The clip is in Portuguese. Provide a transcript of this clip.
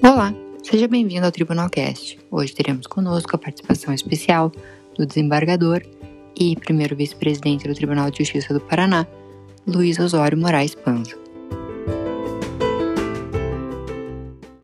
Olá, seja bem-vindo ao Tribunal Cast. Hoje teremos conosco a participação especial do desembargador e primeiro vice-presidente do Tribunal de Justiça do Paraná, Luiz Osório Moraes Panza.